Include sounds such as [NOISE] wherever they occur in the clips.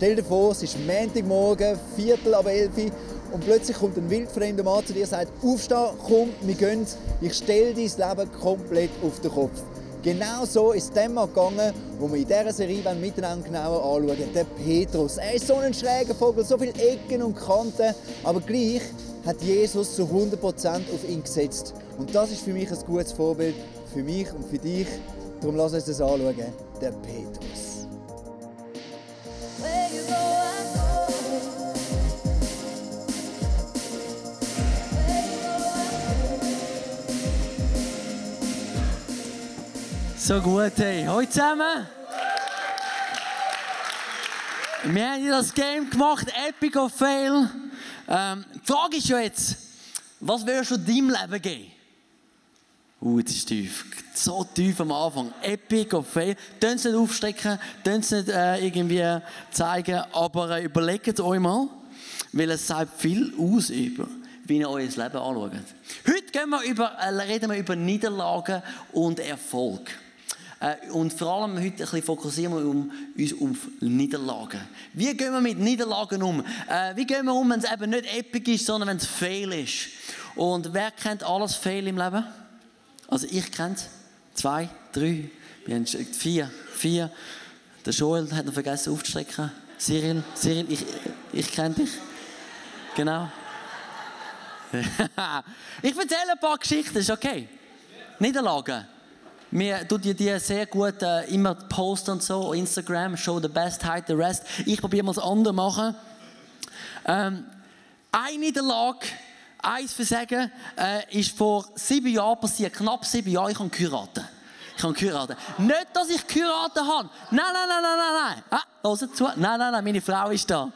Stell dir vor, es ist Montagmorgen, Viertel ab elf und plötzlich kommt ein wildfremder Mann zu dir und sagt, aufstehen, komm, wir gehen, ich stelle dein Leben komplett auf den Kopf. Genau so ist es Mann gegangen, wo wir in dieser Serie miteinander genauer anschauen Der Petrus. Er ist so ein schräger Vogel, so viele Ecken und Kanten, aber gleich hat Jesus zu 100% auf ihn gesetzt. Und das ist für mich ein gutes Vorbild, für mich und für dich. Darum lass uns das anschauen. Der Petrus. So gut, hey. Hallo zusammen. Wir haben das Game gemacht, Epic of Fail. Ähm, die Frage ist ja jetzt, was würdest du deinem Leben geben? Uh, das ist tief. So tief am Anfang. Epic of Fail. Tun es nicht aufstrecken, tun es nicht äh, irgendwie zeigen, aber äh, überlegt euch mal, weil es sagt viel aus über wie ihr euer Leben anschaut. Heute wir über, äh, reden wir über Niederlagen und Erfolg. Und vor allem heute fokussieren wir uns auf Niederlagen. Wie gehen wir mit Niederlagen um? Äh, wie gehen wir um, wenn es eben nicht epic ist, sondern wenn es fail ist? Und wer kennt alles Fail im Leben? Also ich kenne es. Zwei, drei, vier, vier. Der Joel hat noch vergessen aufzustrecken. Cyril, Cyril, ich, ich kenne dich. Genau. ich erzähle ein paar Geschichten, ist okay? Niederlagen. Wir tun die, die sehr gut äh, immer posten und so, Instagram, show the best, hide the rest. Ich probiere mal das andere machen. Ähm, eine Niederlage, eins Versagen, äh, ist vor sieben Jahren passiert, knapp sieben Jahre, ich habe geheiratet. Ich habe geheiratet. Nicht, dass ich geheiratet habe. Nein, nein, nein, nein, nein, nein. Ah, hört zu. Nein, nein, nein, meine Frau ist da.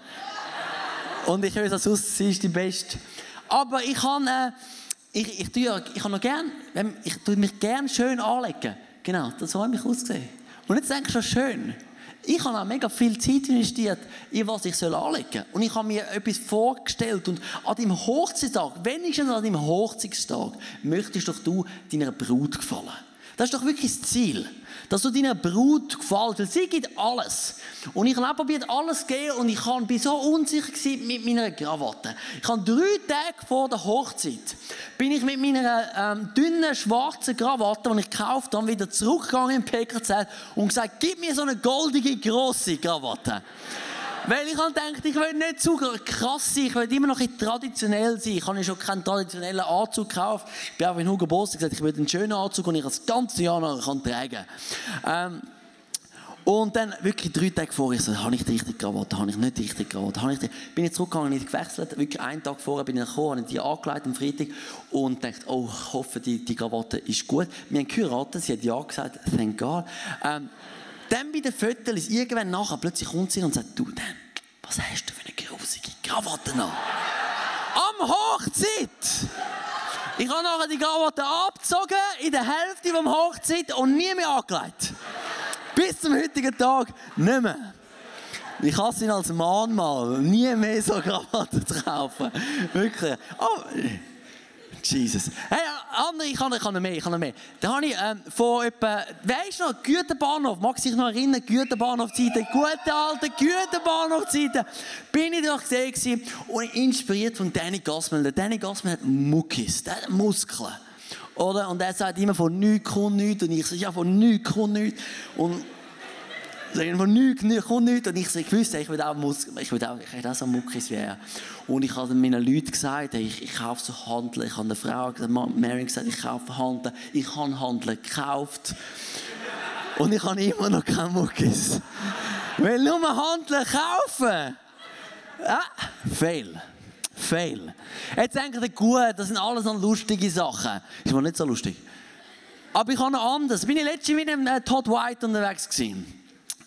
Und ich höre es aus, sie ist die Beste. Aber ich habe... Äh, ich, ich, tue, ich, noch gern, ich tue mich gerne schön anlegen. Genau, das hat mich ausgesehen. Und jetzt denkst du, schön. Ich habe auch mega viel Zeit investiert, in was ich anlegen soll. Und ich habe mir etwas vorgestellt. Und an deinem Hochzeitstag, wenigstens an deinem Hochzeitstag, möchtest doch du deiner Brut gefallen. Das ist doch wirklich das Ziel dass du deiner Brut gefällt, weil sie gibt alles. Und ich habe probiert, alles zu geben und ich bin so unsicher mit meiner Krawatte. Ich habe drei Tage vor der Hochzeit, bin ich mit meiner ähm, dünnen, schwarzen Krawatte, die ich gekauft habe, wieder zurückgegangen im PKZ und gesagt, gib mir so eine goldige, grosse Krawatte. Weil ich halt denke, ich will nicht zu krass sein, ich will immer noch ein traditionell sein. Ich habe schon keinen traditionellen Anzug gekauft. Ich bin auch in Hugo Boss gesagt, ich will einen schönen Anzug, den ich das ganze Jahr noch tragen kann. Ähm, und dann wirklich drei Tage vorher, so, habe ich die richtige Krawatte, habe ich nicht die richtige Krawatte, habe ich die... Bin ich zurückgegangen, nicht gewechselt, wirklich einen Tag vorher bin ich gekommen, habe die angelegt am Freitag und dachte, oh, ich hoffe, die, die Krawatte ist gut. Wir haben geheiratet, sie hat ja gesagt, thank God. Ähm, dann bei den Fotos, irgendwann nachher, plötzlich kommt sie und sagt, du, Dan, was hast du für eine grusige Krawatte an? Am Hochzeit! Ich habe nachher die Krawatte abgezogen, in der Hälfte vom Hochzeit und nie mehr angelegt. Bis zum heutigen Tag nicht mehr. Ich hasse ihn als Mahnmal, nie mehr so Krawatte zu kaufen. Wirklich. Oh. Jesus. Hey, andere, ich kann, ich kann noch mehr, ich kann noch mehr. Da habe ich ähm, vor etwa, weisst du noch, Güterbahnhof, mag sich noch erinnern, Güterbahnhof-Zeiten, gute alte Güterbahnhof-Zeiten, bin ich da gesehen und inspiriert von Danny Gassman. Der Danny Gassman hat Muckis, der hat Muskeln. Oder? Und er sagt immer, von nichts kommt nichts. Und ich sage, ja, von nichts kommt nichts. Und Von nichts, nichts, kommt nichts. Und ich wusste, ich will auch, ich will auch, ich auch so Muckis er. Und ich habe meinen Leuten gesagt, ich, ich kaufe so Handeln. Ich habe eine Frau, Mary gesagt, ich kaufe Handeln. Ich habe Handeln gekauft. Und ich habe immer noch keine Muckis. Weil nur Handeln kaufen. Ja, fail. Fail. Jetzt denkt ihr, gut, das sind alles noch lustige Sachen. Ist mal nicht so lustig. Aber ich habe noch anders. Bin ich letztens mit einem äh, Todd White unterwegs gewesen.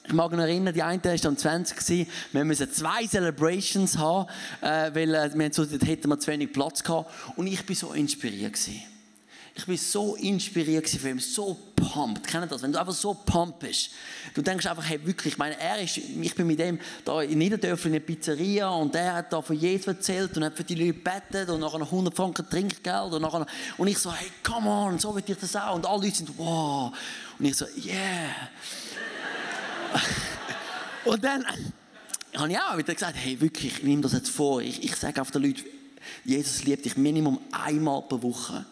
Ich mag mich erinnern, die eine war am 20 gewesen. Wir mussten zwei Celebrations haben, äh, weil äh, wir so, hätten wir zu wenig Platz gehabt. Und ich war so inspiriert gewesen. Ich war so inspiriert von ihm, so pumped. Kennt ihr das? Wenn du einfach so pumped bist. Du denkst einfach, hey, wirklich, ich meine, er ist, ich bin mit ihm da in Niederdörfli in einer Pizzeria und er hat da von Jesus erzählt und hat für die Leute gebetet und nachher noch 100 Franken Trinkgeld und nachher, und ich so, hey, come on, so will ich das auch. Und alle Leute sind, wow. Und ich so, yeah. [LAUGHS] und dann habe ich auch wieder gesagt, hey, wirklich, ich nehme das jetzt vor. Ich, ich sage auf den Leuten, Jesus liebt dich Minimum einmal pro Woche.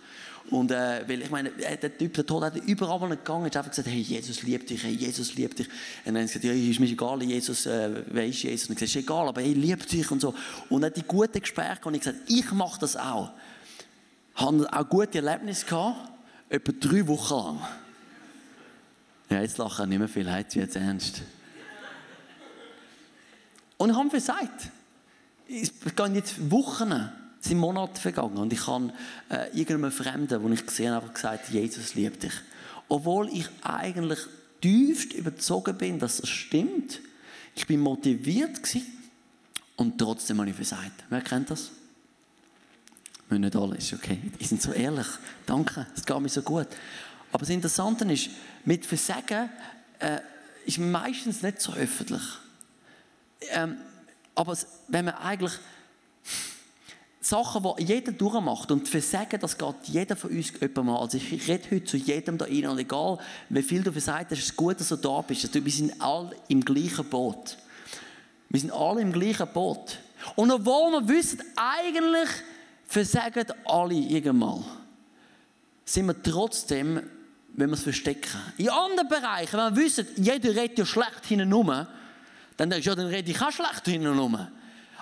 Und äh, weil ich meine, der Typ, der Tod hat überall er gegangen ist, einfach gesagt, hey, Jesus liebt dich, hey, Jesus liebt dich. Und dann hat er gesagt, ja, ist mir egal, Jesus, äh, wer ist Jesus? Und ich gesagt, ist egal, aber hey, liebt dich und so. Und hat die guten Gespräche und ich gesagt, ich mache das auch. Haben auch gute Erlebnisse gehabt, etwa drei Wochen lang. Ja, jetzt lachen wir nicht mehr viel, heute jetzt ernst. Und ich habe gesagt, es gehen jetzt Wochen sind Monate vergangen und ich habe äh, irgendeinem Fremden, wo ich gesehen habe, gesagt, Jesus liebt dich. Obwohl ich eigentlich tiefst überzogen bin, dass das stimmt. Ich bin motiviert gewesen und trotzdem habe ich versagt. Wer kennt das? Müssen nicht alle, ist okay. Die sind so ehrlich. Danke, es geht mir so gut. Aber das Interessante ist, mit Versagen äh, ist meistens nicht so öffentlich. Ähm, aber wenn man eigentlich Sachen, die jeder durchmacht und Versagen, das geht jeder von uns mal. Also ich rede heute zu jedem da rein und egal, wie viel du versagt hast, ist es gut, dass du da bist. Also wir sind alle im gleichen Boot. Wir sind alle im gleichen Boot. Und obwohl wir wissen, eigentlich versagen alle irgendwann, sind wir trotzdem, wenn wir es verstecken. In anderen Bereichen, wenn wir wissen, jeder redet ja schlecht hinten rum, dann denkst du, ja, dann rede ich auch schlecht hinten rum.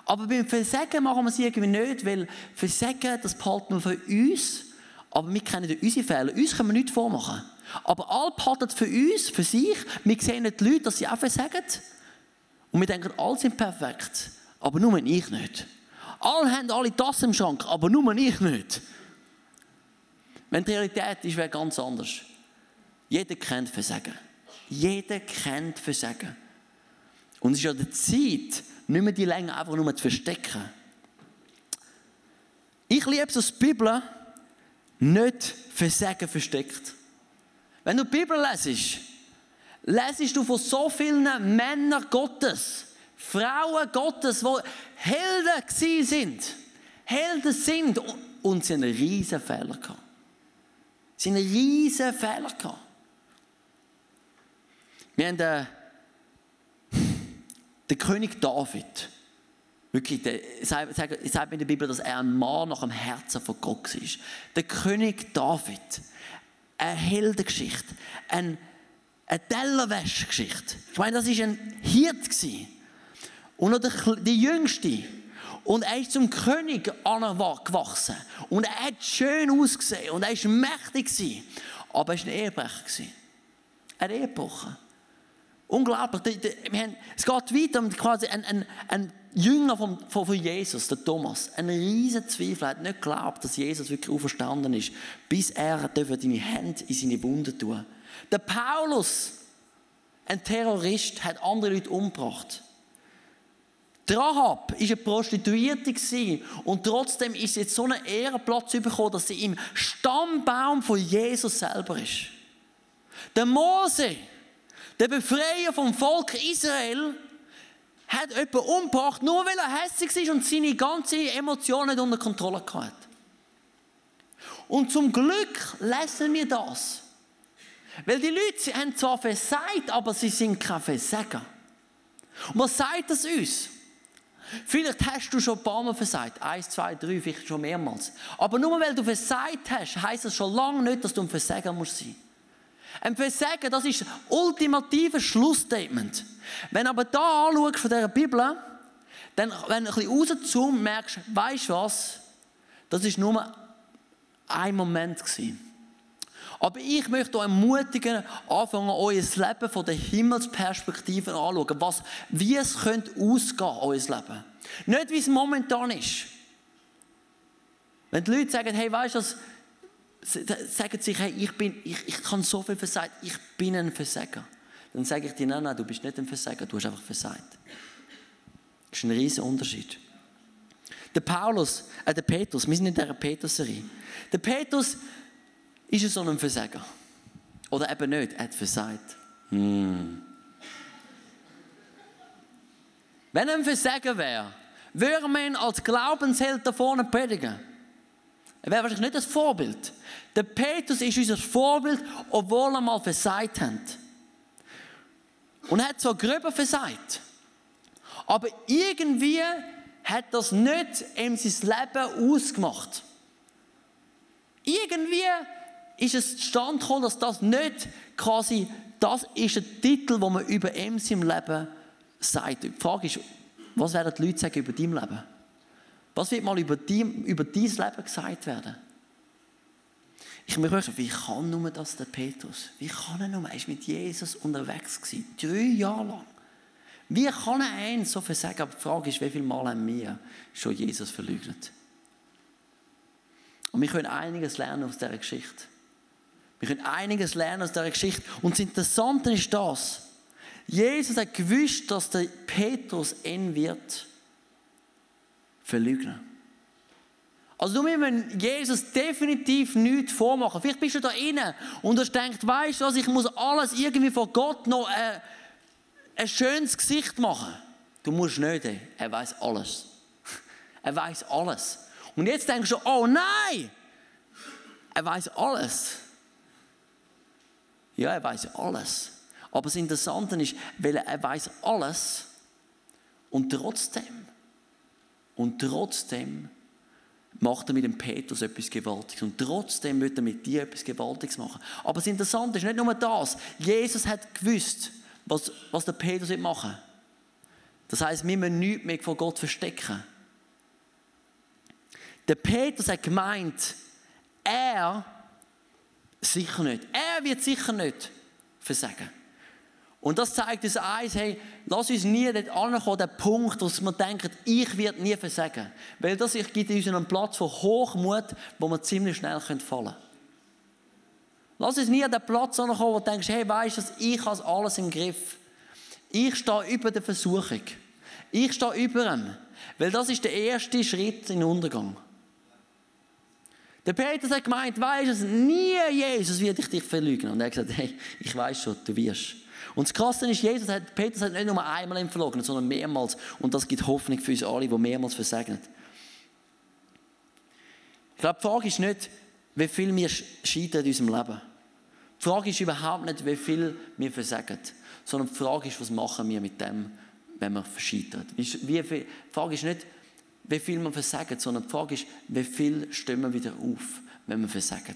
Aber beim Versagen machen wir es irgendwie nicht, weil Versagen, das behalten wir für uns, aber wir kennen unsere Fehler. Uns können wir nichts vormachen. Aber alle behalten für uns, für sich. Wir sehen die Leute, dass sie auch versagen. Und wir denken, alle sind perfekt. Aber nur ich nicht. Alle haben alle das im Schrank, aber nur ich nicht. Wenn die Realität ist, wäre ganz anders. Jeder kennt Versagen. Jeder kennt Versagen. Und es ist ja die Zeit, nicht mehr die Länge einfach nur zu verstecken. Ich liebe es, dass die Bibel nicht Versagen versteckt. Wenn du die Bibel lesest, lesest du von so vielen Männern Gottes, Frauen Gottes, die Helden sind. Helden sind und sie einen riesen Fehler gehabt. Sie haben einen riesen Fehler gehabt. Wir haben den der König David, wirklich, der, sagt, sagt in der Bibel, dass er ein Mann nach dem Herzen von Gott ist. Der König David, eine Heldengeschichte, eine, eine Tellerwäschgeschichte. Ich meine, das war ein Hirt. Und noch der, der Jüngste. Und er ist zum König gewachsen. Und er hat schön ausgesehen. Und er war mächtig. Aber er war ein Ehebrecher. Ein Ehebrecher. Unglaublich. es geht weiter um quasi ein, ein, ein Jünger von, von, von, Jesus, der Thomas. Ein riesen Zweifel, hat nicht geglaubt, dass Jesus wirklich auferstanden ist, bis er seine Hände in seine Wunden tun Der Paulus, ein Terrorist, hat andere Leute umgebracht. Rahab war eine Prostituierte und trotzdem ist sie jetzt so einen Ehrenplatz bekommen, dass sie im Stammbaum von Jesus selber ist. Der Mose, der Befreier vom Volk Israel hat jemanden umgebracht, nur weil er hässlich war und seine ganzen Emotionen nicht unter Kontrolle hatte. Und zum Glück lesen wir das. Weil die Leute haben zwar versagt, aber sie sind kein Versager. Und was sagt das uns? Vielleicht hast du schon ein paar Mal versagt. Eins, zwei, drei, vielleicht schon mehrmals. Aber nur weil du versagt hast, heisst das schon lange nicht, dass du ein Versager musst sein. Ein Versagen, das ist das ultimative Schlussstatement. Wenn du aber da anschaust von dieser Bibel, dann, wenn du ein bisschen rauszoomst, merkst du, weißt du was? Das ist nur ein Moment. Aber ich möchte euch ermutigen, anfangen, euer Leben von der Himmelsperspektive anzuschauen. Was, wie es könnte ausgehen, euer Leben. Nicht, wie es momentan ist. Wenn die Leute sagen, hey, weißt du sagen sich, hey, ich, bin, ich, ich kann so viel versagt, ich bin ein Versager. Dann sage ich dir, nein, nein, du bist nicht ein Versager, du hast einfach versagt. Das ist ein riesiger Unterschied. Der Paulus, äh, der Petrus, wir sind in dieser Petrus-Serie. Der Petrus ist so ein Versager. Oder eben nicht, er hat versagt. Hm. Wenn er ein Versager wäre, würde man als Glaubensheld da vorne predigen. Er wäre wahrscheinlich nicht das Vorbild. Der Petrus ist unser Vorbild, obwohl er mal versagt hat. Und er hat zwar gröber versagt, aber irgendwie hat das nicht ihm sein Leben ausgemacht. Irgendwie ist es zustande gekommen, dass das nicht quasi, das ist ein Titel, wo man über ihm sein Leben sagt. Die Frage ist, was werden die Leute sagen über dein Leben? Was wird mal über, dein, über dein Leben gesagt werden? Ich mich fragen, wie kann nur das der Petrus? Wie kann er nur? Er war mit Jesus unterwegs. Gewesen, drei Jahre lang. Wie kann er eins so versagen? Aber die Frage ist, wie viele Mal haben wir schon Jesus verleugnet? Und wir können einiges lernen aus dieser Geschichte. Wir können einiges lernen aus dieser Geschichte. Und das Interessante ist das. Jesus hat gewusst, dass der Petrus ihn wird verleugnen. Also du musst Jesus definitiv nichts vormachen. Vielleicht bist du da inne und du denkst, weißt du was, ich muss alles irgendwie vor Gott noch äh, ein schönes Gesicht machen. Du musst nicht, er weiß alles. [LAUGHS] Er weiß alles. Und jetzt denkst du, oh nein, er weiß alles. Ja, er weiß alles. Aber das Interessante ist, weil er weiß alles und trotzdem, und trotzdem macht er mit dem Petrus etwas Gewaltiges. Und trotzdem wird er mit dir etwas Gewaltiges machen. Aber das Interessante ist nicht nur das. Jesus hat gewusst, was, was der Petrus machen will. Das heißt, wir müssen nichts mehr vor Gott verstecken. Der Petrus hat gemeint, er sicher nicht. Er wird sicher nicht versagen. Und das zeigt uns eins, hey, lass uns nie dort ankommen, den Punkt, wo wir denken, ich werde nie versagen. Weil das gibt uns einen Platz von Hochmut, wo wir ziemlich schnell fallen können. Lass uns nie an den Platz ankommen, wo du denkst, hey, weißt du, ich habe alles im Griff. Ich stehe über der Versuchung. Ich stehe über ihm. Weil das ist der erste Schritt in den Untergang. Der Petrus hat gemeint, weißt du, nie Jesus wird ich dich verlügen. Und er hat gesagt, hey, ich weiß schon, du wirst. Und das Krasse ist, Jesus hat, Petrus hat nicht nur einmal ihn sondern mehrmals. Und das gibt Hoffnung für uns alle, die mehrmals versegnen. Ich glaube, die Frage ist nicht, wie viel wir scheitern in unserem Leben. Die Frage ist überhaupt nicht, wie viel wir versagen, sondern die Frage ist, was machen wir mit dem, wenn wir scheitern. Wie viel, die Frage ist nicht, wie viel wir versagen, sondern die Frage ist, wie viel stehen wir wieder auf, wenn wir versagen.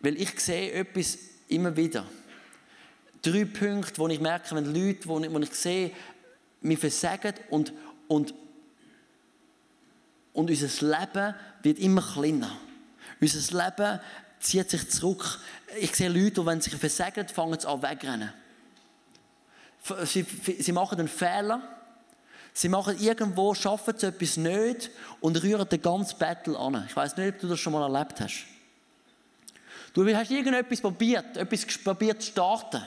Weil ich sehe etwas immer wieder drei Punkte, wo ich merke, wenn Leute, wo ich, wo ich sehe, wir versagen und, und, und unser Leben wird immer kleiner. Unser Leben zieht sich zurück. Ich sehe Leute, die, wenn sie versagen, fangen sie an wegrennen. Sie, sie machen einen Fehler. Sie machen irgendwo, schaffen sie etwas nicht und rühren den ganzen Battle an. Ich weiß nicht, ob du das schon mal erlebt hast. Du hast irgendetwas probiert, etwas probiert zu starten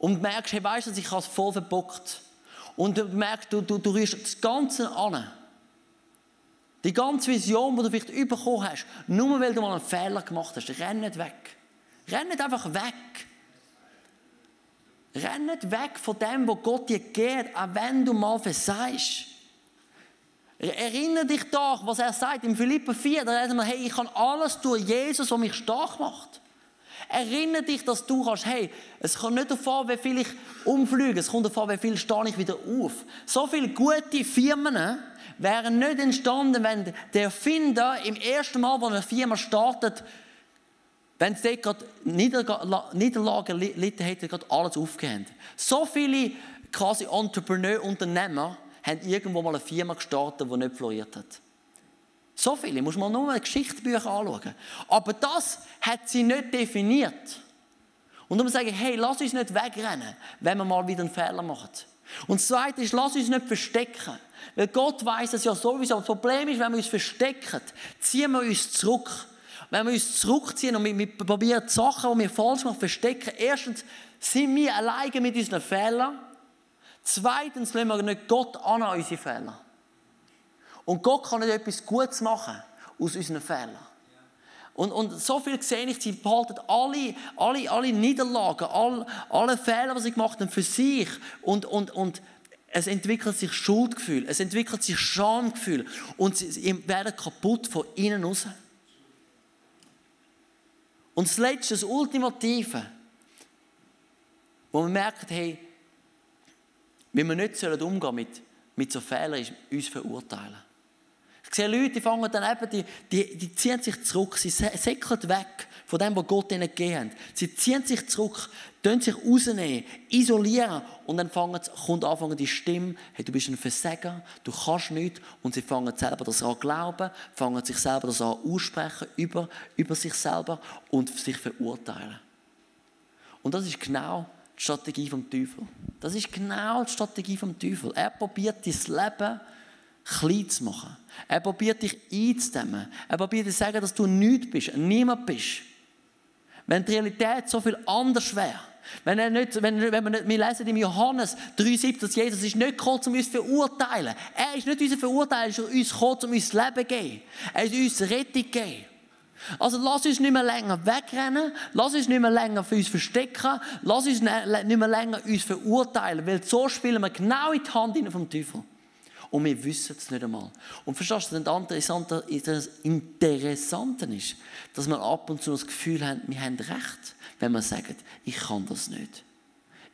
und merkst, hey, weißt du, ich habe es voll verbockt. Und du merkst, du, du, du rührst das Ganze an. Die ganze Vision, die du vielleicht bekommen hast, nur weil du mal einen Fehler gemacht hast, renn nicht weg. Renn nicht einfach weg. Renn nicht weg von dem, was Gott dir gibt, auch wenn du mal versagst. Erinnere dich doch, was er sagt in Philippa 4, da sagt er, hey, ich kann alles durch Jesus, der mich stark macht. Erinnere dich, dass du kannst, hey, es kommt nicht davon, wie viel ich umfliege, es kommt davon, wie viel stehe ich wieder auf. So viele gute Firmen wären nicht entstanden, wenn der Erfinder im ersten Mal, wo eine Firma startet, wenn es dort gerade Niederlagen litten hätte, gerade alles aufgehend. So viele quasi Entrepreneur, Unternehmer haben irgendwo mal eine Firma gestartet, die nicht floriert hat. So viele, muss man nur Geschichtsbücher anschauen. Aber das hat sie nicht definiert. Und darum sage ich, hey, lass uns nicht wegrennen, wenn wir mal wieder einen Fehler machen. Und das Zweite ist, lass uns nicht verstecken. Weil Gott weiß es ja sowieso. Das Problem ist, wenn wir uns verstecken, ziehen wir uns zurück. Wenn wir uns zurückziehen und wir, wir probieren Sachen, die wir falsch machen, verstecken, erstens sind wir alleine mit unseren Fehlern. Zweitens lassen wir nicht Gott an unsere Fehler. Und Gott kann nicht etwas Gutes machen aus unseren Fehlern. Und, und so viel sehe ich, sie behalten alle, alle, alle Niederlagen, alle, alle Fehler, die sie gemacht haben, für sich. Und, und, und es entwickelt sich Schuldgefühl, es entwickelt sich Schamgefühl. Und sie, werden kaputt von innen raus. Und das Letzte, das Ultimative, wo man merkt, hey, wie wir nicht umgehen mit, mit so Fehlern, ist uns verurteilen. Ich sehe Leute, die fangen dann eben, die, die, die ziehen sich zurück, sie säckeln weg von dem, was Gott ihnen gegeben hat. Sie ziehen sich zurück, tun sich rausnehmen, isolieren und dann fangen, kommt anfangen die Stimme, hey, du bist ein Versager, du kannst nichts und sie fangen selber das an glauben, fangen sich selber das an aussprechen über, über sich selber und sich verurteilen. Und das ist genau die Strategie vom Teufel. Das ist genau die Strategie vom Teufel. Er probiert dein Leben klein zu machen. Er probiert dich einzudämmen. Er probiert dir zu sagen, dass du nichts bist, niemand bist. Wenn die Realität so viel anders wäre, wenn, er nicht, wenn, wenn wir, nicht, wir lesen im Johannes 3,7, dass Jesus ist nicht gekommen, um uns zu verurteilen. Er ist nicht unser Verurteiler, er ist uns gekommen, um uns Leben zu geben. Er ist uns Rettung zu geben. Also lass uns nicht mehr länger wegrennen, lass uns nicht mehr länger für uns verstecken, lass uns nicht mehr länger uns verurteilen, weil so spielen wir genau in die Hand vom Teufel. Und wir wissen es nicht einmal. Und verstehst du, das Interessante ist, dass wir ab und zu das Gefühl haben, wir haben recht, wenn wir sagen, ich kann das nicht.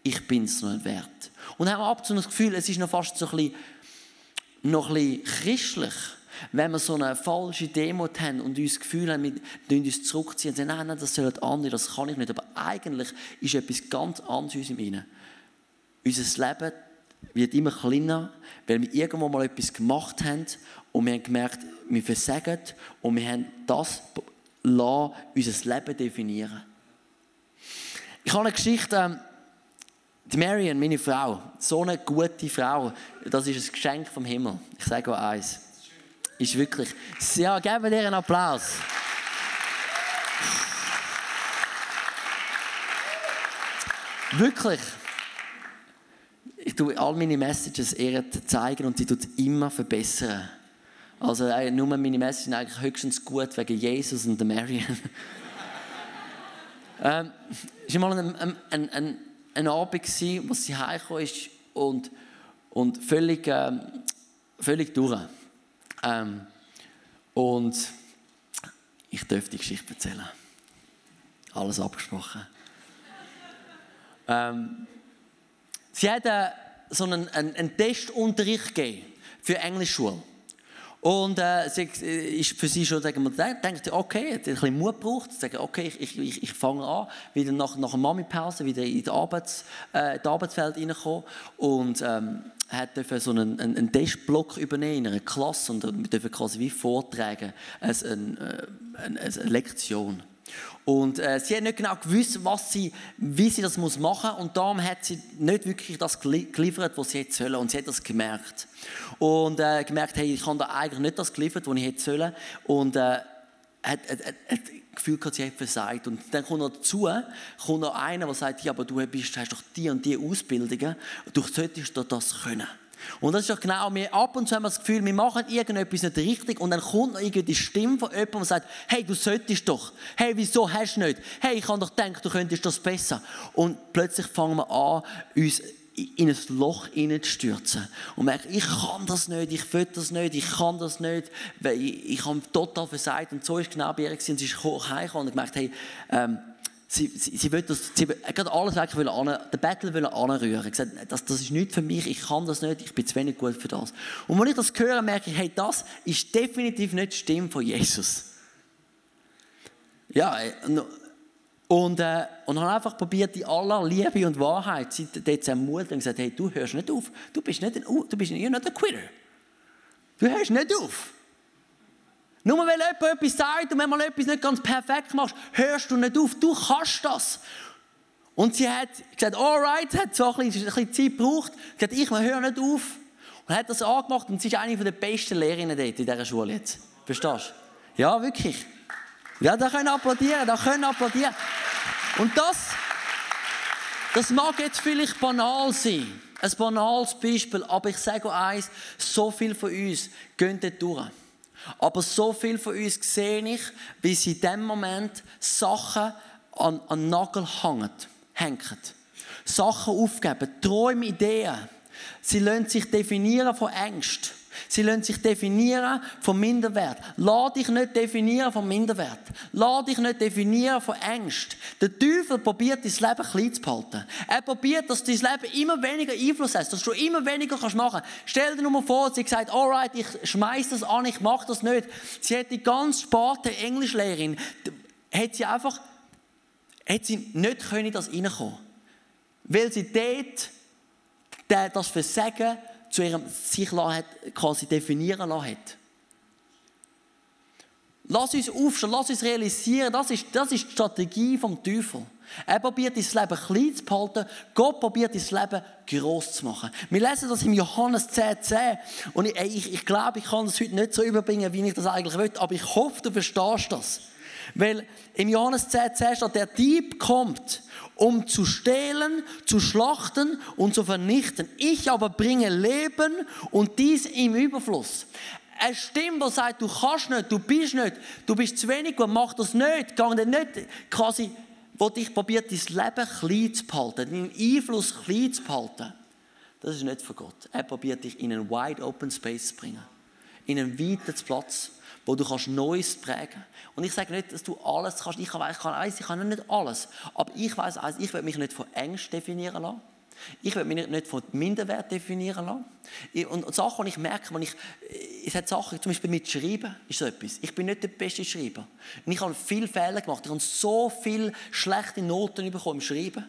Ich bin es nicht wert. Und haben ab und zu das Gefühl, es ist noch fast so ein bisschen, noch ein bisschen christlich, wenn wir so eine falsche Demut haben und uns das Gefühl haben, wir uns zurückziehen und sagen, nein, nein, das sollen andere, das kann ich nicht. Aber eigentlich ist etwas ganz anderes in uns. Unser Leben wird immer kleiner, weil wir irgendwo mal etwas gemacht haben und wir haben gemerkt, wir versagen und wir haben das lassen, unser Leben definieren. Ich habe eine Geschichte, ähm, die Marion, meine Frau, so eine gute Frau, das ist ein Geschenk vom Himmel. Ich sage euch eins. Ist wirklich. Ja, geben dir einen Applaus. Wirklich ich tue all meine Messages ihr zeigen und sie tut immer verbessern. Also äh, nur meine Messages sind eigentlich höchstens gut wegen Jesus und der Marion. [LAUGHS] ähm, es war mal ein, ein, ein, ein Abend, wo sie heimgekommen ist und, und völlig, ähm, völlig durch. Ähm, und ich dürfte die Geschichte erzählen. Alles abgesprochen. Ähm, Sie hat äh, so einen, einen, einen Testunterricht gegeben für Englischschule. Und äh, sie äh, ist für sie schon, sagen wir, denkt, okay, hat ein bisschen Mut gebraucht, sagen, okay, ich, ich, ich fange an, wieder nach, nach einer Mami-Pause wieder in die, Arbeits, äh, die Arbeitswelt reinkommen und ähm, hat so einen, einen, einen Testblock übernehmen in einer Klasse und wir dürfen quasi wie vortragen, als eine, äh, eine, eine Lektion. Und äh, sie hat nicht genau gewusst, was sie, wie sie das machen muss. Und darum hat sie nicht wirklich das geliefert, was sie hätte sollen. Und sie hat das gemerkt. Und äh, gemerkt, hey, ich habe da eigentlich nicht das geliefert, was ich hätte sollen. Und äh, hat, hat, hat, hat Gefühl gehabt, sie hat versagt. Und dann kommt noch dazu, kommt noch einer, der sagt, ja, aber du bist, hast doch die und die Ausbildungen. Du solltest doch das können. Und das ist doch genau, wir ab und zu haben wir das Gefühl, wir machen irgendetwas nicht richtig und dann kommt noch irgendwie die Stimme von jemandem und sagt, hey, du solltest doch. Hey, wieso hast du nicht? Hey, ich habe doch gedacht, du könntest das besser. Und plötzlich fangen wir an, uns in ein Loch hineinzustürzen und merken, ich kann das nicht, ich will das nicht, ich kann das nicht, weil ich, ich habe total versagt und so ist genau bei ihr und sie ist heimgekommen und gemerkt, hey, ähm, Sie, sie, sie will das, sie gerade alles wirklich will an, den Battle will anrühren. Gesagt, das, das ist nicht für mich, ich kann das nicht, ich bin zu wenig gut für das. Und wenn ich das höre, merke ich, hey, das ist definitiv nicht die Stimme von Jesus. Ja, äh, und, äh, und habe einfach probiert, die aller Liebe und Wahrheit dort zu ermutigen und gesagt, hey, du hörst nicht auf, du bist nicht ein, du bist nicht ein Quitter. Du hörst nicht auf. Nur weil jemand etwas sagt und wenn mal etwas nicht ganz perfekt machst, hörst du nicht auf. Du kannst das. Und sie hat gesagt, alright, hat so ein bisschen, ein bisschen Zeit gebraucht. Sie hat ich höre nicht auf. Und hat das angemacht und sie ist eine der besten Lehrerinnen dort in dieser Schule jetzt. Verstehst du? Ja, wirklich. Ja, da können applaudieren, da können applaudieren. Und das, das mag jetzt vielleicht banal sein. Ein banales Beispiel, aber ich sage euch eins, so viel von uns gehen dort durch. Aber so viel von uns sehe ich, wie sie in dem Moment Sachen an, an Nagel hängen, hängen. Sachen aufgeben, Träume, Ideen. Sie lassen sich definieren von Ängsten. Sie lassen sich definieren vom Minderwert. Lass dich nicht definieren vom Minderwert. Lass dich nicht definieren von Ängsten. Der Teufel probiert, dein Leben klein zu behalten. Er probiert, dass dein Leben immer weniger Einfluss hat, dass du immer weniger kannst machen kannst. Stell dir nur mal vor, sie sagt, alright, ich schmeiß das an, ich mache das nicht. Sie hat die ganz sparte Englischlehrerin, hat sie einfach, hat sie nicht können das reinkommen. Weil sie dort das Versagen zu ihrem sich hat, quasi definieren lassen. Lass uns aufstehen, lass uns realisieren, das ist, das ist die Strategie vom Teufel. Er probiert dein Leben klein zu behalten, Gott probiert dein Leben gross zu machen. Wir lesen das im Johannes 10,10 10. und ich, ich, ich glaube, ich kann das heute nicht so überbringen, wie ich das eigentlich will, aber ich hoffe, du verstehst das. Weil im Johannes 10, 10 steht, der Dieb kommt, um zu stehlen, zu schlachten und zu vernichten. Ich aber bringe Leben und dies im Überfluss. Eine Stimme, die sagt, du kannst nicht, du bist nicht, du bist zu wenig gut, mach das nicht, gang nicht, quasi, wo dich probiert, dein Leben klein zu behalten, deinen Einfluss klein zu behalten. Das ist nicht von Gott. Er probiert dich in einen wide open space zu bringen. In einen weiten Platz wo du kannst Neues prägen Und ich sage nicht, dass du alles kannst. Ich kann, ich kann ich kann nicht alles. Aber ich weiß eins, ich will mich nicht von Ängsten definieren lassen. Ich will mich nicht von Minderwert definieren lassen. Und Sachen, die ich merke, wenn ich, es hat Sachen, zum Beispiel mit Schreiben, ist so etwas. Ich bin nicht der beste Schreiber. Und ich habe viele Fehler gemacht. Ich habe so viele schlechte Noten bekommen im Schreiben.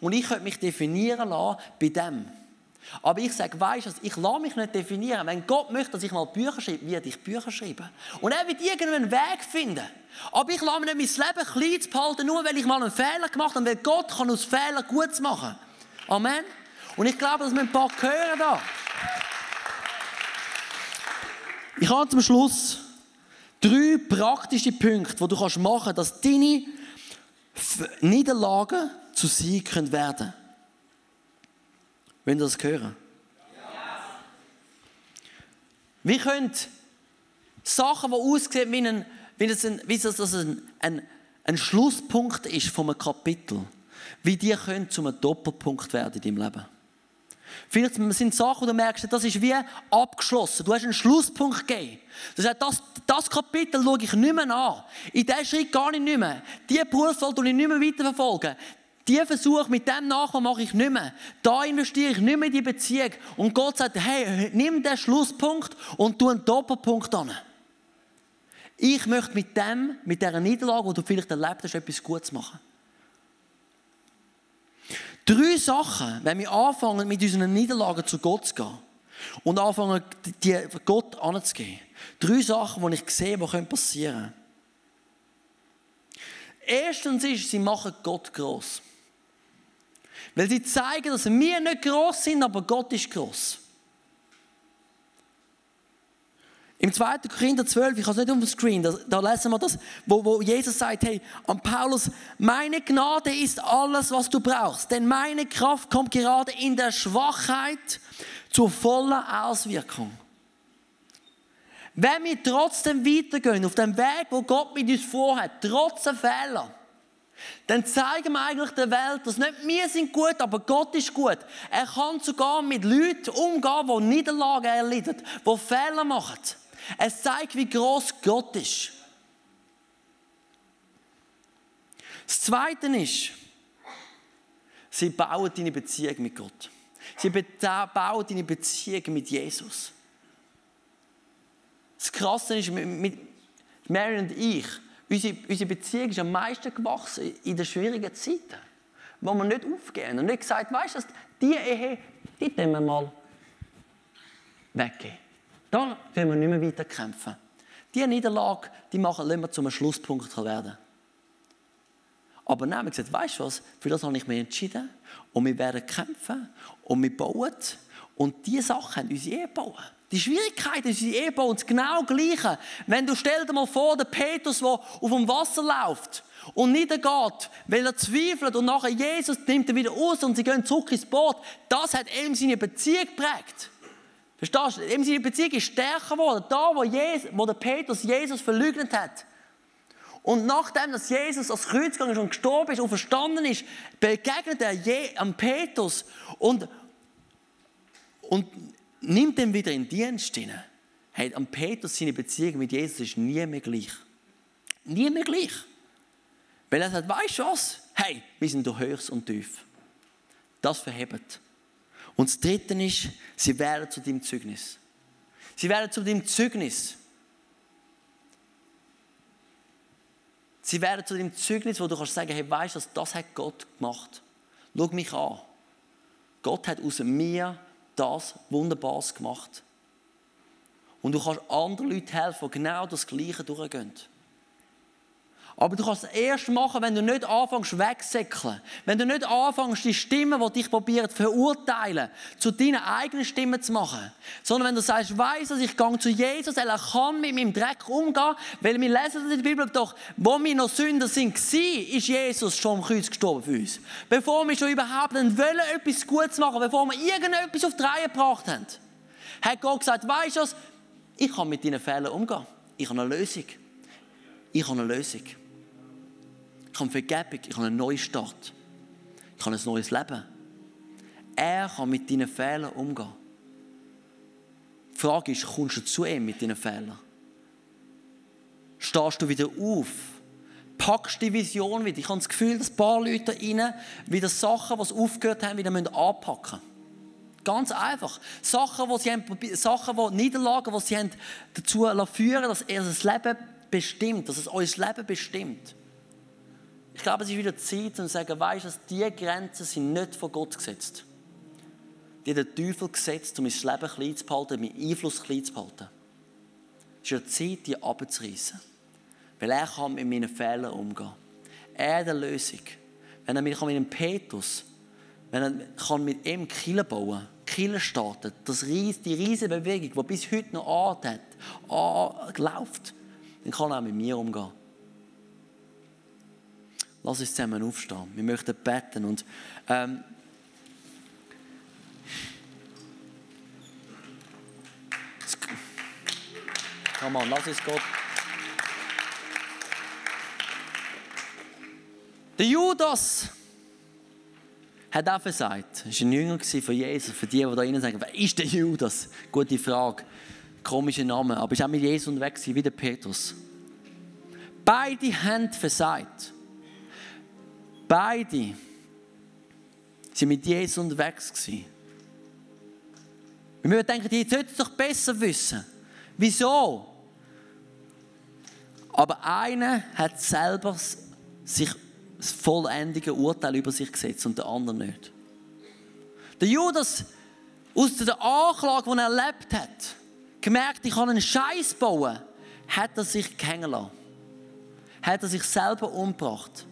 Und ich könnte mich definieren lassen bei dem. Aber ich sage, weißt du, ich lasse mich nicht definieren. Wenn Gott möchte, dass ich mal Bücher schreibe, werde ich Bücher schreiben. Und er wird irgendeinen Weg finden. Aber ich lasse mir nicht mein Leben klein behalten, nur weil ich mal einen Fehler gemacht habe, weil Gott kann aus Fehlern gut machen. Amen. Und ich glaube, dass wir ein paar hören da. Ich habe zum Schluss drei praktische Punkte, die du machen kannst, dass deine Niederlagen zu Sieg werden können. Wenn ihr das hören? Ja. Wir können Sachen, die aussehen wie, ein, wie, das ein, wie das ein, ein, ein Schlusspunkt ist von einem Kapitel, wie die können zu einem Doppelpunkt werden in deinem Leben. Vielleicht sind Sachen, wo du merkst, das ist wie abgeschlossen. Du hast einen Schlusspunkt gegeben. Das heißt, das, das Kapitel schaue ich nicht mehr an. In diesen Schritt gar nicht mehr. Diese Berufswahl ich nicht mehr weiterverfolgen. Die Versuche mit dem Nachbarn mache ich nicht mehr. Da investiere ich nicht mehr in die Beziehung. Und Gott sagt, hey, nimm den Schlusspunkt und tu einen Doppelpunkt an. Ich möchte mit dem, mit dieser Niederlage, die du vielleicht erlebt hast, etwas Gutes machen. Drei Sachen, wenn wir anfangen, mit unseren Niederlagen zu Gott zu gehen und anfangen, die Gott anzugeben. Drei Sachen, die ich sehe, die passieren können. Erstens ist, sie machen Gott groß. Weil sie zeigen, dass wir nicht groß sind, aber Gott ist groß. Im 2. Korinther 12, ich habe es nicht auf dem Screen, da, da lesen wir das, wo, wo Jesus sagt, hey, an Paulus, meine Gnade ist alles, was du brauchst, denn meine Kraft kommt gerade in der Schwachheit zur vollen Auswirkung. Wenn wir trotzdem weitergehen auf dem Weg, wo Gott mit uns vorhat, trotz Fehler, dann zeigen wir eigentlich der Welt, dass nicht wir sind gut, aber Gott ist gut. Er kann sogar mit Leuten umgehen, die Niederlagen erleiden, die Fehler machen. Es zeigt, wie groß Gott ist. Das Zweite ist, sie bauen deine Beziehung mit Gott. Sie bauen deine Beziehung mit Jesus. Das Krasse ist, mit Mary und ich, Unsere, unsere Beziehung ist am meisten gewachsen in den schwierigen Zeiten, wo wir nicht aufgehen und nicht gesagt, weißt du, die Ehe, die nehmen wir mal weggehen. Da können wir nicht mehr weiter kämpfen. Diese Niederlage, die machen, lassen wir zum Schlusspunkt werden. Aber wir haben gesagt, weißt du was, für das habe ich mich entschieden und wir werden kämpfen und wir bauen und diese Sachen haben unsere Ehe bauen. Die Schwierigkeit ist unsere Ehe bauen das genau Gleiche. Wenn du stell dir mal vor, der Petrus, der auf dem Wasser läuft und niedergeht, weil er zweifelt und nachher Jesus nimmt er wieder aus und sie gehen zurück ins Boot, das hat ihm seine Beziehung geprägt. Verstehst du? Ihm seine Beziehung ist stärker geworden. Da, wo, Jesus, wo der Petrus Jesus verleugnet hat. Und nachdem, dass Jesus ans Kreuz gegangen ist und gestorben ist und verstanden ist, begegnet er Je am Petrus und, und nimmt ihn wieder in Dienst hinein. Hey, am Petrus seine Beziehung mit Jesus ist nie mehr gleich. Nie mehr gleich. Weil er sagt, weißt du was? Hey, wir sind durch Höchst und Tief. Das verhebt. Und das Dritte ist, sie werden zu deinem Zeugnis. Sie werden zu deinem Zeugnis. Sie werden zu deinem Zeugnis, wo du kannst sagen, hey, weißt du, das hat Gott gemacht. Schau mich an. Gott hat aus mir das Wunderbares gemacht. Und du kannst anderen Leuten helfen, die genau das Gleiche durchgehen. Aber du kannst es erst machen, wenn du nicht anfängst wegsäckeln. Wenn du nicht anfängst, die Stimmen, die dich probieren verurteilen, zu deinen eigenen Stimmen zu machen. Sondern wenn du sagst, weiss, dass ich gehe zu Jesus, er kann mit meinem Dreck umgehen, weil wir lesen in der Bibel doch, wo wir noch Sünder sind, ist Jesus schon am Kreuz gestorben für uns. Bevor wir schon überhaupt wollen, etwas Gutes machen, bevor wir irgendetwas auf die Reihe gebracht haben, hat Gott gesagt, weißt du ich kann mit deinen Fehlern umgehen. Ich habe eine Lösung. Ich habe eine Lösung. Ich habe Vergebung, ich habe einen neuen Start. Ich habe ein neues Leben. Er kann mit deinen Fehlern umgehen. Die Frage ist, kommst du zu ihm mit deinen Fehlern? Stehst du wieder auf? Packst die Vision wieder? Ich habe das Gefühl, dass ein paar Leute rein wieder Sachen, die sie aufgehört haben, wieder anpacken müssen. Ganz einfach. Sachen, wo sie haben, Sachen, wo Niederlagen, die sie haben dazu führen, dass er das Leben bestimmt, dass es euer Leben bestimmt. Ich glaube, es ist wieder Zeit, um zu sagen, weißt du, diese Grenzen sind nicht von Gott gesetzt. Die hat der Teufel gesetzt, um mein Leben klein zu behalten, meinen Einfluss klein zu behalten. Es ist eine Zeit, die abzureißen. Weil er kann mit meinen Fehlern umgehen. Er eine Lösung. Wenn er mit einem Petrus, wenn er kann mit ihm Kille bauen Kille starten, das die riesige Bewegung, die bis heute noch Art hat, läuft, dann kann er auch mit mir umgehen. Lass uns zusammen aufstehen. Wir möchten beten und ähm, Komm on, lass uns Gott. Der Judas hat auch gesagt, er war ein Jünger von Jesus. Für die, die da rein sagen, wer ist der Judas? Gute Frage. Komischer Name. Aber er war auch mit Jesus unterwegs, wie der Petrus. Beide haben versagt. Beide sind mit Jesus unterwegs gewesen. wir denken, die sollten es doch besser wissen. Wieso? Aber einer hat selber sich das vollendige Urteil über sich gesetzt und der andere nicht. Der Judas, aus der Anklage, die er erlebt hat, gemerkt, ich kann einen Scheiß bauen, hat er sich hängen lassen. Hat er sich selber umgebracht.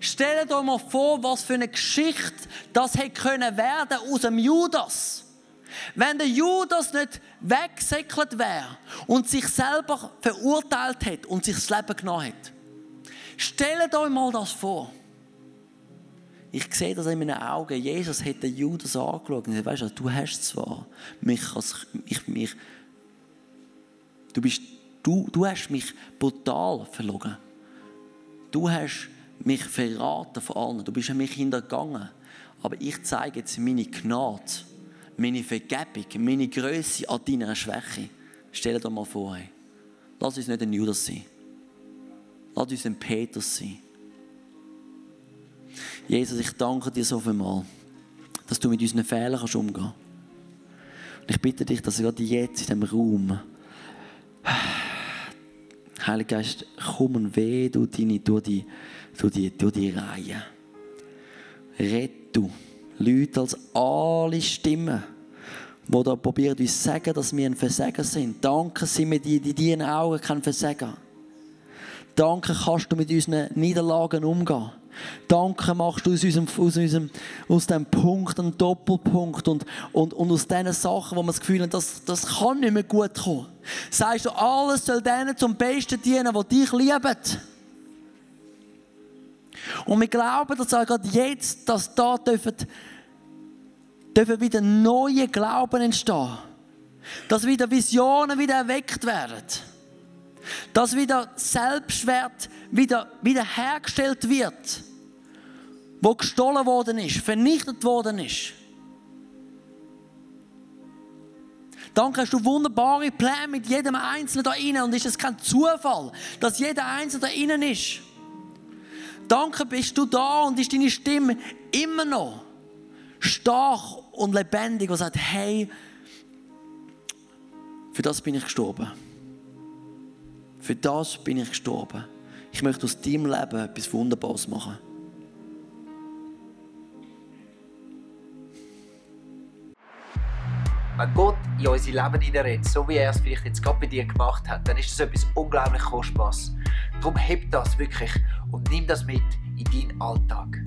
Stellt euch mal vor, was für eine Geschichte das hätte können werden aus dem Judas. Wenn der Judas nicht weggesäckelt wäre und sich selber verurteilt hätte und sich das Leben genommen hätte. Stellt euch mal das vor. Ich sehe das in meinen Augen. Jesus hat den Judas angeschaut und gesagt, weißt du, du hast zwar mich als, ich, mich, du bist, du, du hast mich brutal verlogen. Du hast mich verraten von allen. Du bist an mich hintergangen. Aber ich zeige jetzt meine Gnade, meine Vergebung, meine Größe an deiner Schwäche. Stell dir mal vor, hey. lass uns nicht ein Judas sein. Lass uns ein Petrus sein. Jesus, ich danke dir so viel mal, dass du mit unseren Fehlern kannst umgehen kannst. Und ich bitte dich, dass du gerade jetzt in diesem Raum Heiliger Geist, komm und weh du deine, durch die, durch die, durch die Reihe. Red du. Leute als alle Stimmen, die da probieren, uns zu sagen, dass wir ein Versager sind. Danke, sind wir in deinen Augen kein Versager. Danke, kannst du mit unseren Niederlagen umgehen. Danke machst du aus unserem, aus unserem, aus dem Punkt einen Doppelpunkt und, und, und aus diesen Sachen, wo man das Gefühl hat, das, das kann nicht mehr gut kommen. Sagst du, alles soll denen zum Besten dienen, die dich lieben. Und wir glauben, dass auch gerade jetzt, dass da dürfen, dürfen wieder neue Glauben entstehen. Dass wieder Visionen wieder erweckt werden. Dass wieder Selbstwert wieder, wieder hergestellt wird. Wo gestohlen worden ist, vernichtet worden ist. Danke, hast du wunderbare Pläne mit jedem Einzelnen da innen und ist es kein Zufall, dass jeder Einzelne da innen ist. Danke, bist du da und ist deine Stimme immer noch stark und lebendig und sagt, hey, für das bin ich gestorben. Für das bin ich gestorben. Ich möchte aus deinem Leben etwas Wunderbares machen. Wenn Gott in unser Leben hineinredet, so wie er es vielleicht jetzt gerade bei dir gemacht hat, dann ist das etwas unglaublich Kostbares. Darum heb das wirklich und nimm das mit in deinen Alltag.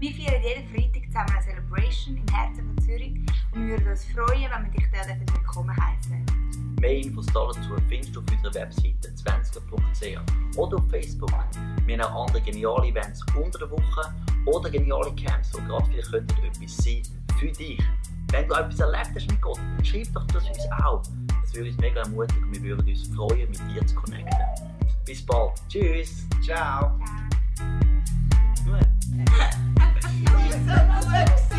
Wir feiern jeden Freitag zusammen eine Celebration im Herzen von Zürich und wir würden uns freuen, wenn wir dich dort willkommen heißen. Mehr Infos dazu findest du auf unserer Webseite 20.ch oder auf Facebook. Wir haben auch andere geniale Events unter der Woche oder geniale Camps, die gerade vielleicht könnten etwas sein für dich. Wenn du etwas erlebt hast mit Gott, dann schreib doch das uns auch. Das würde uns mega ermutigen und wir würden uns freuen, mit dir zu connecten. Bis bald. Tschüss. Ciao! Gut. [LAUGHS]